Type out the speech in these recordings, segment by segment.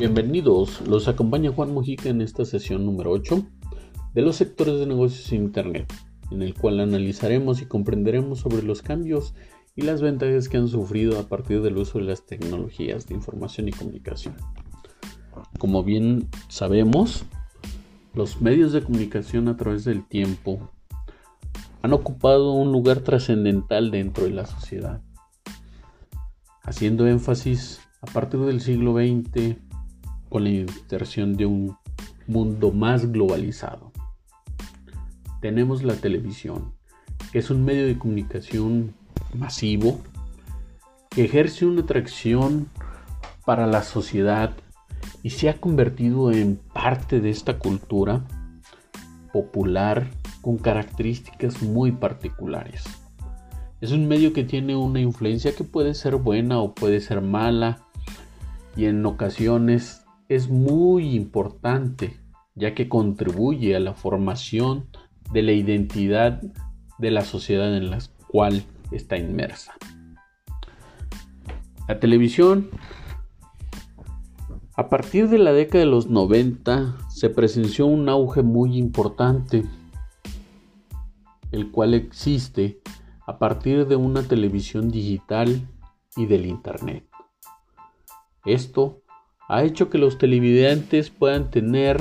Bienvenidos, los acompaña Juan Mujica en esta sesión número 8 de los sectores de negocios en Internet, en el cual analizaremos y comprenderemos sobre los cambios y las ventajas que han sufrido a partir del uso de las tecnologías de información y comunicación. Como bien sabemos, los medios de comunicación a través del tiempo han ocupado un lugar trascendental dentro de la sociedad, haciendo énfasis a partir del siglo XX con la inserción de un mundo más globalizado. Tenemos la televisión, que es un medio de comunicación masivo que ejerce una atracción para la sociedad y se ha convertido en parte de esta cultura popular con características muy particulares. Es un medio que tiene una influencia que puede ser buena o puede ser mala y en ocasiones es muy importante ya que contribuye a la formación de la identidad de la sociedad en la cual está inmersa. La televisión a partir de la década de los 90 se presenció un auge muy importante, el cual existe a partir de una televisión digital y del Internet. Esto ha hecho que los televidentes puedan tener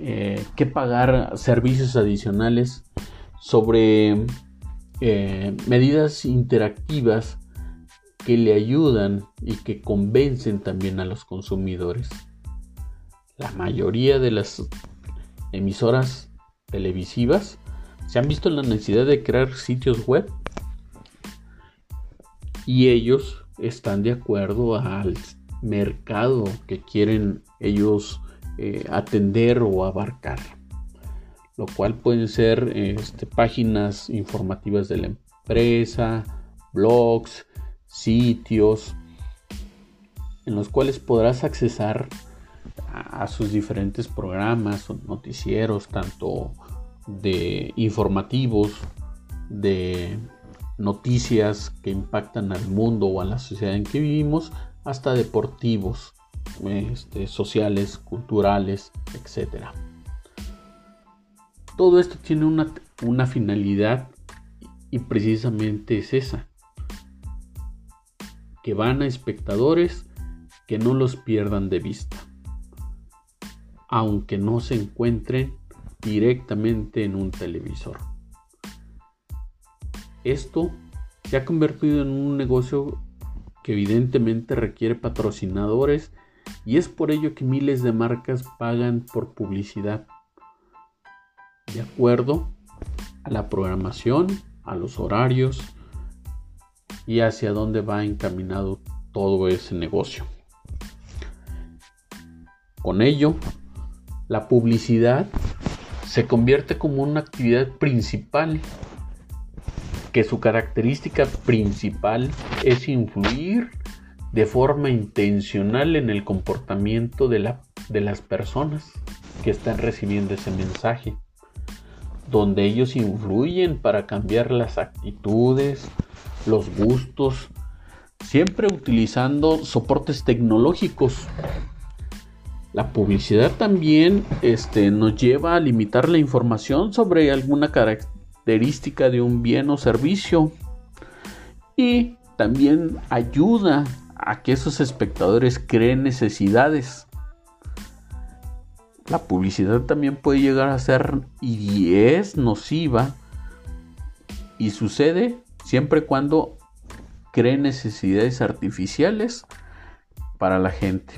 eh, que pagar servicios adicionales sobre eh, medidas interactivas que le ayudan y que convencen también a los consumidores. La mayoría de las emisoras televisivas se han visto la necesidad de crear sitios web y ellos están de acuerdo al mercado que quieren ellos eh, atender o abarcar lo cual pueden ser este, páginas informativas de la empresa blogs sitios en los cuales podrás accesar a, sus diferentes programas o noticieros, tanto de informativos, de noticias que impactan al mundo o a la sociedad en que vivimos, hasta deportivos, este, sociales, culturales, etc. Todo esto tiene una, una finalidad y precisamente es esa, que van a espectadores que no los pierdan de vista, aunque no se encuentren directamente en un televisor. Esto se ha convertido en un negocio evidentemente requiere patrocinadores y es por ello que miles de marcas pagan por publicidad de acuerdo a la programación, a los horarios, y hacia dónde va encaminado todo ese negocio. Con ello, la publicidad se convierte como una actividad principal, que su característica principal es influir de forma intencional en el comportamiento de, la, de las personas que están recibiendo ese mensaje, donde ellos influyen para cambiar las actitudes, los gustos, siempre utilizando soportes tecnológicos. La publicidad también este, nos lleva a limitar la información sobre alguna característica de un bien o servicio y también ayuda a que esos espectadores creen necesidades. La publicidad también puede llegar a ser y es nociva y sucede siempre cuando cree necesidades artificiales para la gente.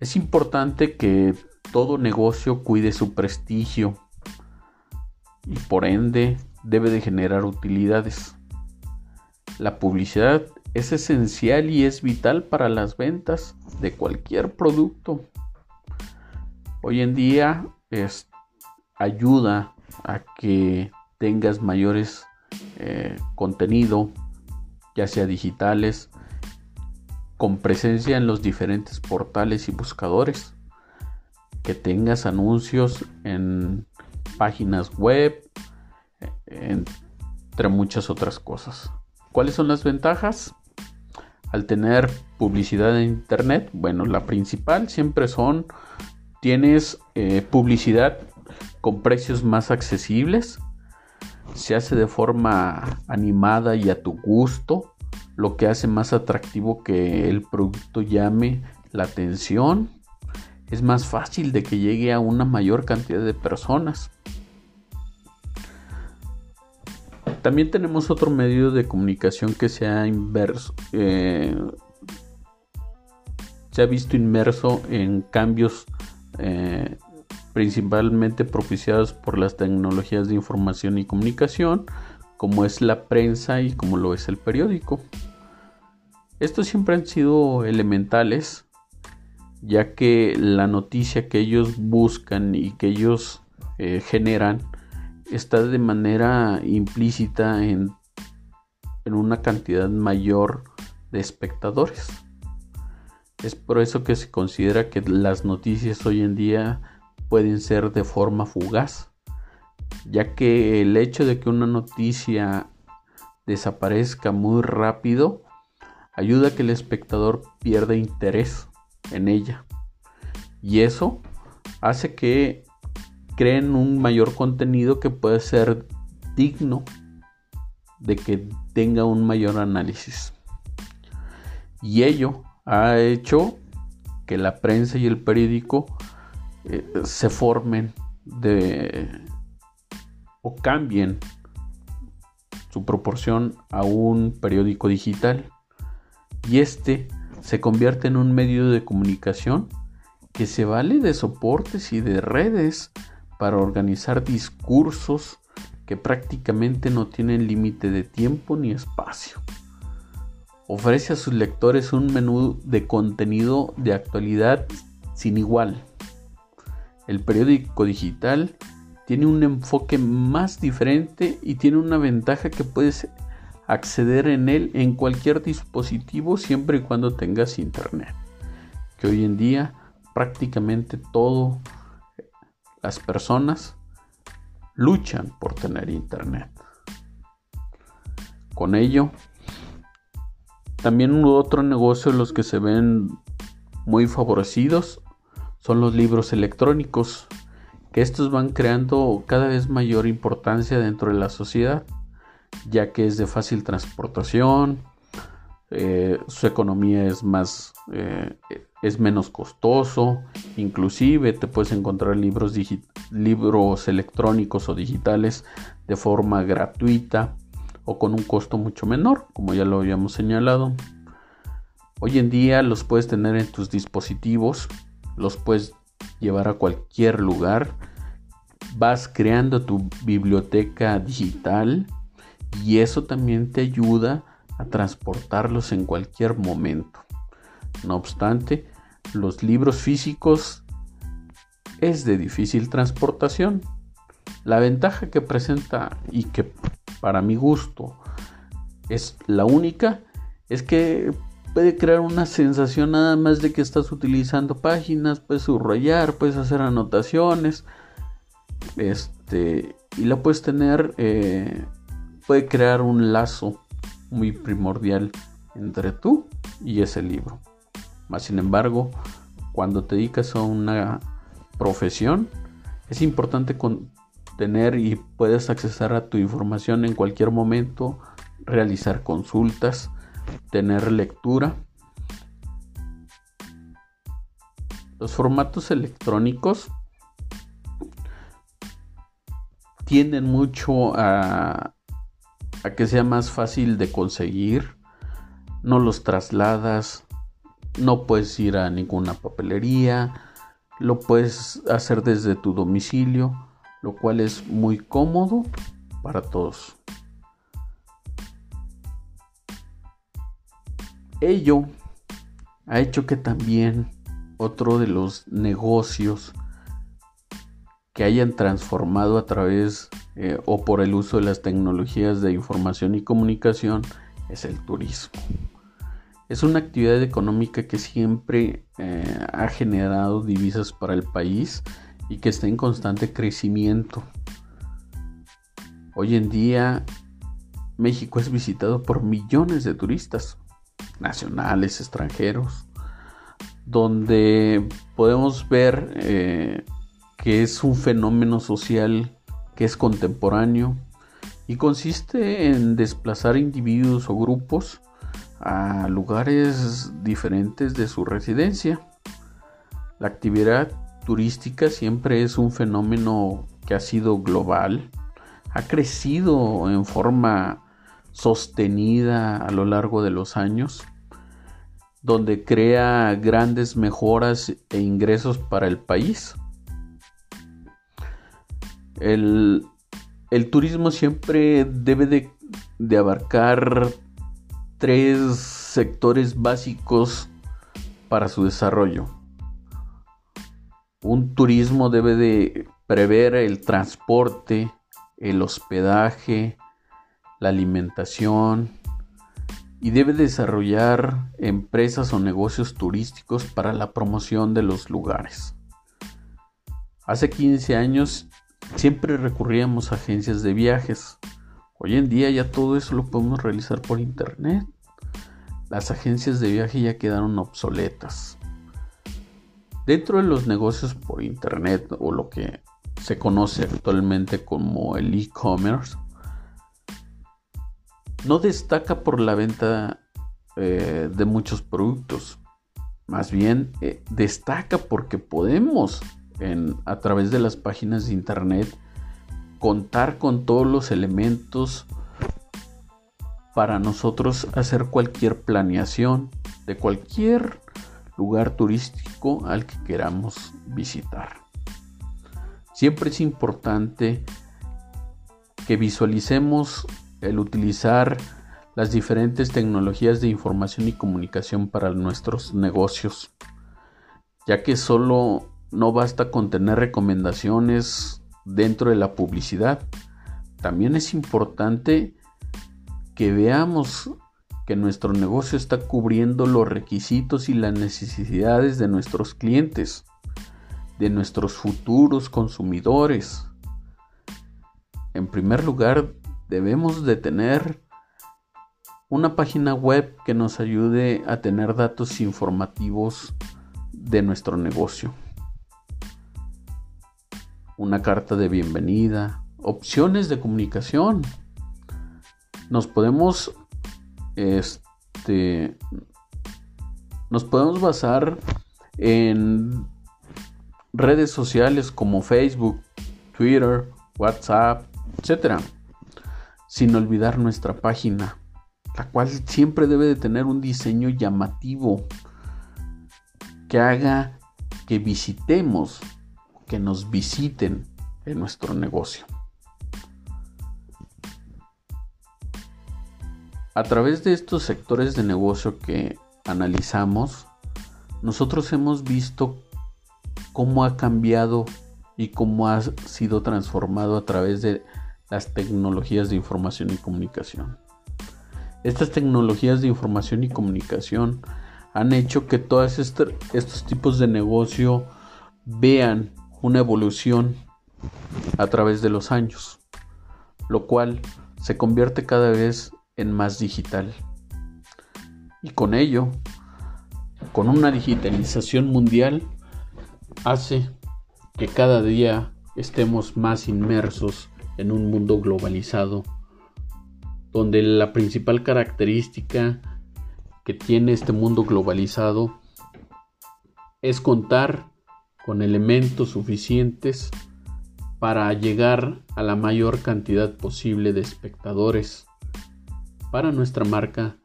Es importante que todo negocio cuide su prestigio y por ende debe de generar utilidades. La publicidad es esencial y es vital para las ventas de cualquier producto. Hoy en día es, ayuda a que tengas mayores eh, contenido, ya sea digitales, con presencia en los diferentes portales y buscadores, que tengas anuncios en páginas web, entre muchas otras cosas. ¿Cuáles son las ventajas? al tener publicidad en internet, bueno, la principal siempre son, tienes eh, publicidad con precios más accesibles, se hace de forma animada y a tu gusto, lo que hace más atractivo que el producto llame la atención, es más fácil de que llegue a una mayor cantidad de personas. También tenemos otro medio de comunicación que se ha inverso, eh, se ha visto inmerso en cambios eh, principalmente propiciados por las tecnologías de información y comunicación, como es la prensa y como lo es el periódico. Estos siempre han sido elementales, ya que la noticia que ellos buscan y que ellos eh, generan está de manera implícita en, en una cantidad mayor de espectadores. Es por eso que se considera que las noticias hoy en día pueden ser de forma fugaz, ya que el hecho de que una noticia desaparezca muy rápido ayuda a que el espectador pierda interés en ella. Y eso hace que creen un mayor contenido que puede ser digno de que tenga un mayor análisis. Y ello ha hecho que la prensa y el periódico eh, se formen de o cambien su proporción a un periódico digital y este se convierte en un medio de comunicación que se vale de soportes y de redes para organizar discursos que prácticamente no tienen límite de tiempo ni espacio. Ofrece a sus lectores un menú de contenido de actualidad sin igual. El periódico digital tiene un enfoque más diferente y tiene una ventaja que puedes acceder en él en cualquier dispositivo siempre y cuando tengas internet. Que hoy en día prácticamente todo las personas luchan por tener internet. Con ello, también otro negocio los que se ven muy favorecidos son los libros electrónicos, que estos van creando cada vez mayor importancia dentro de la sociedad, ya que es de fácil transportación, eh, su economía es más eh, es menos costoso inclusive te puedes encontrar libros libros electrónicos o digitales de forma gratuita o con un costo mucho menor como ya lo habíamos señalado. Hoy en día los puedes tener en tus dispositivos los puedes llevar a cualquier lugar. Vas creando tu biblioteca digital y eso también te ayuda a transportarlos en cualquier momento. No obstante, los libros físicos es de difícil transportación. La ventaja que presenta y que para mi gusto es la única es que puede crear una sensación nada más de que estás utilizando páginas, puedes subrayar, puedes hacer anotaciones, este, y la puedes tener, eh, puede crear un lazo muy primordial entre tú y ese libro. Más sin embargo, cuando te dedicas a una profesión, es importante tener y puedes accesar a tu información en cualquier momento, realizar consultas, tener lectura. Los formatos electrónicos tienden mucho a a que sea más fácil de conseguir, no los trasladas, no puedes ir a ninguna papelería, lo puedes hacer desde tu domicilio, lo cual es muy cómodo para todos. Ello ha hecho que también otro de los negocios que hayan transformado a través eh, o por el uso de las tecnologías de información y comunicación es el turismo. Es una actividad económica que siempre eh, ha generado divisas para el país y que está en constante crecimiento. Hoy en día México es visitado por millones de turistas. nacionales, extranjeros, donde podemos ver eh, que es un fenómeno social que es contemporáneo y consiste en desplazar individuos o grupos a lugares diferentes de su residencia. La actividad turística siempre es un fenómeno que ha sido global, ha crecido en forma sostenida a lo largo de los años, donde crea grandes mejoras e ingresos para el país. El, turismo siempre debe de, de abarcar tres sectores básicos para su desarrollo. Un turismo debe de prever el transporte, el hospedaje, la alimentación y debe desarrollar empresas o negocios turísticos para la promoción de los lugares. Hace 15 años siempre recurríamos a agencias de viajes. Hoy en día ya todo eso lo podemos realizar por internet. Las agencias de viaje ya quedaron obsoletas. Dentro de los negocios por internet o lo que se conoce actualmente como el e-commerce, no destaca por la venta eh, de muchos productos. Más bien eh, destaca porque podemos a través de las páginas de internet contar con todos los elementos para nosotros hacer cualquier planeación de cualquier lugar turístico al que queramos visitar. Siempre es importante que visualicemos el utilizar las diferentes tecnologías de información y comunicación para nuestros negocios, ya que solo no basta con tener recomendaciones dentro de la publicidad. También es importante que veamos que nuestro negocio está cubriendo los requisitos y las necesidades de nuestros clientes, de nuestros futuros consumidores. En primer lugar, debemos de tener una página web que nos ayude a tener datos informativos de nuestro negocio una carta de bienvenida, opciones de comunicación. Nos podemos este nos podemos basar en redes sociales como Facebook, Twitter, WhatsApp, etc. Sin olvidar nuestra página, la cual siempre debe de tener un diseño llamativo que haga que visitemos que nos visiten en nuestro negocio. A través de estos sectores de negocio que analizamos, nosotros hemos visto cómo ha cambiado y cómo ha sido transformado a través de las tecnologías de información y comunicación. Estas tecnologías de información y comunicación han hecho que todos estos tipos de negocio vean una evolución a través de los años, lo cual se convierte cada vez en más digital. Y con ello, con una digitalización mundial, hace que cada día estemos más inmersos en un mundo globalizado, donde la principal característica que tiene este mundo globalizado es contar con elementos suficientes para llegar a la mayor cantidad posible de espectadores para nuestra marca,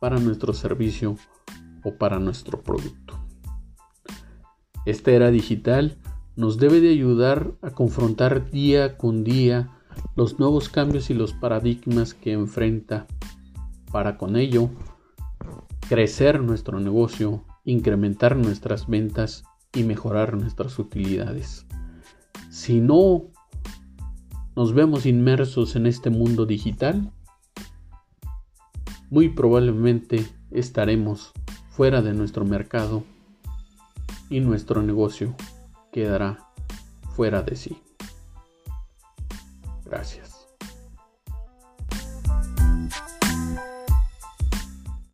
para nuestro servicio o para nuestro producto. Esta era digital nos debe de ayudar a confrontar día con día los nuevos cambios y los paradigmas que enfrenta para con ello crecer nuestro negocio, incrementar nuestras ventas y mejorar nuestras utilidades. Si no nos vemos inmersos en este mundo digital, muy probablemente estaremos fuera de nuestro mercado y nuestro negocio quedará fuera de sí. Gracias.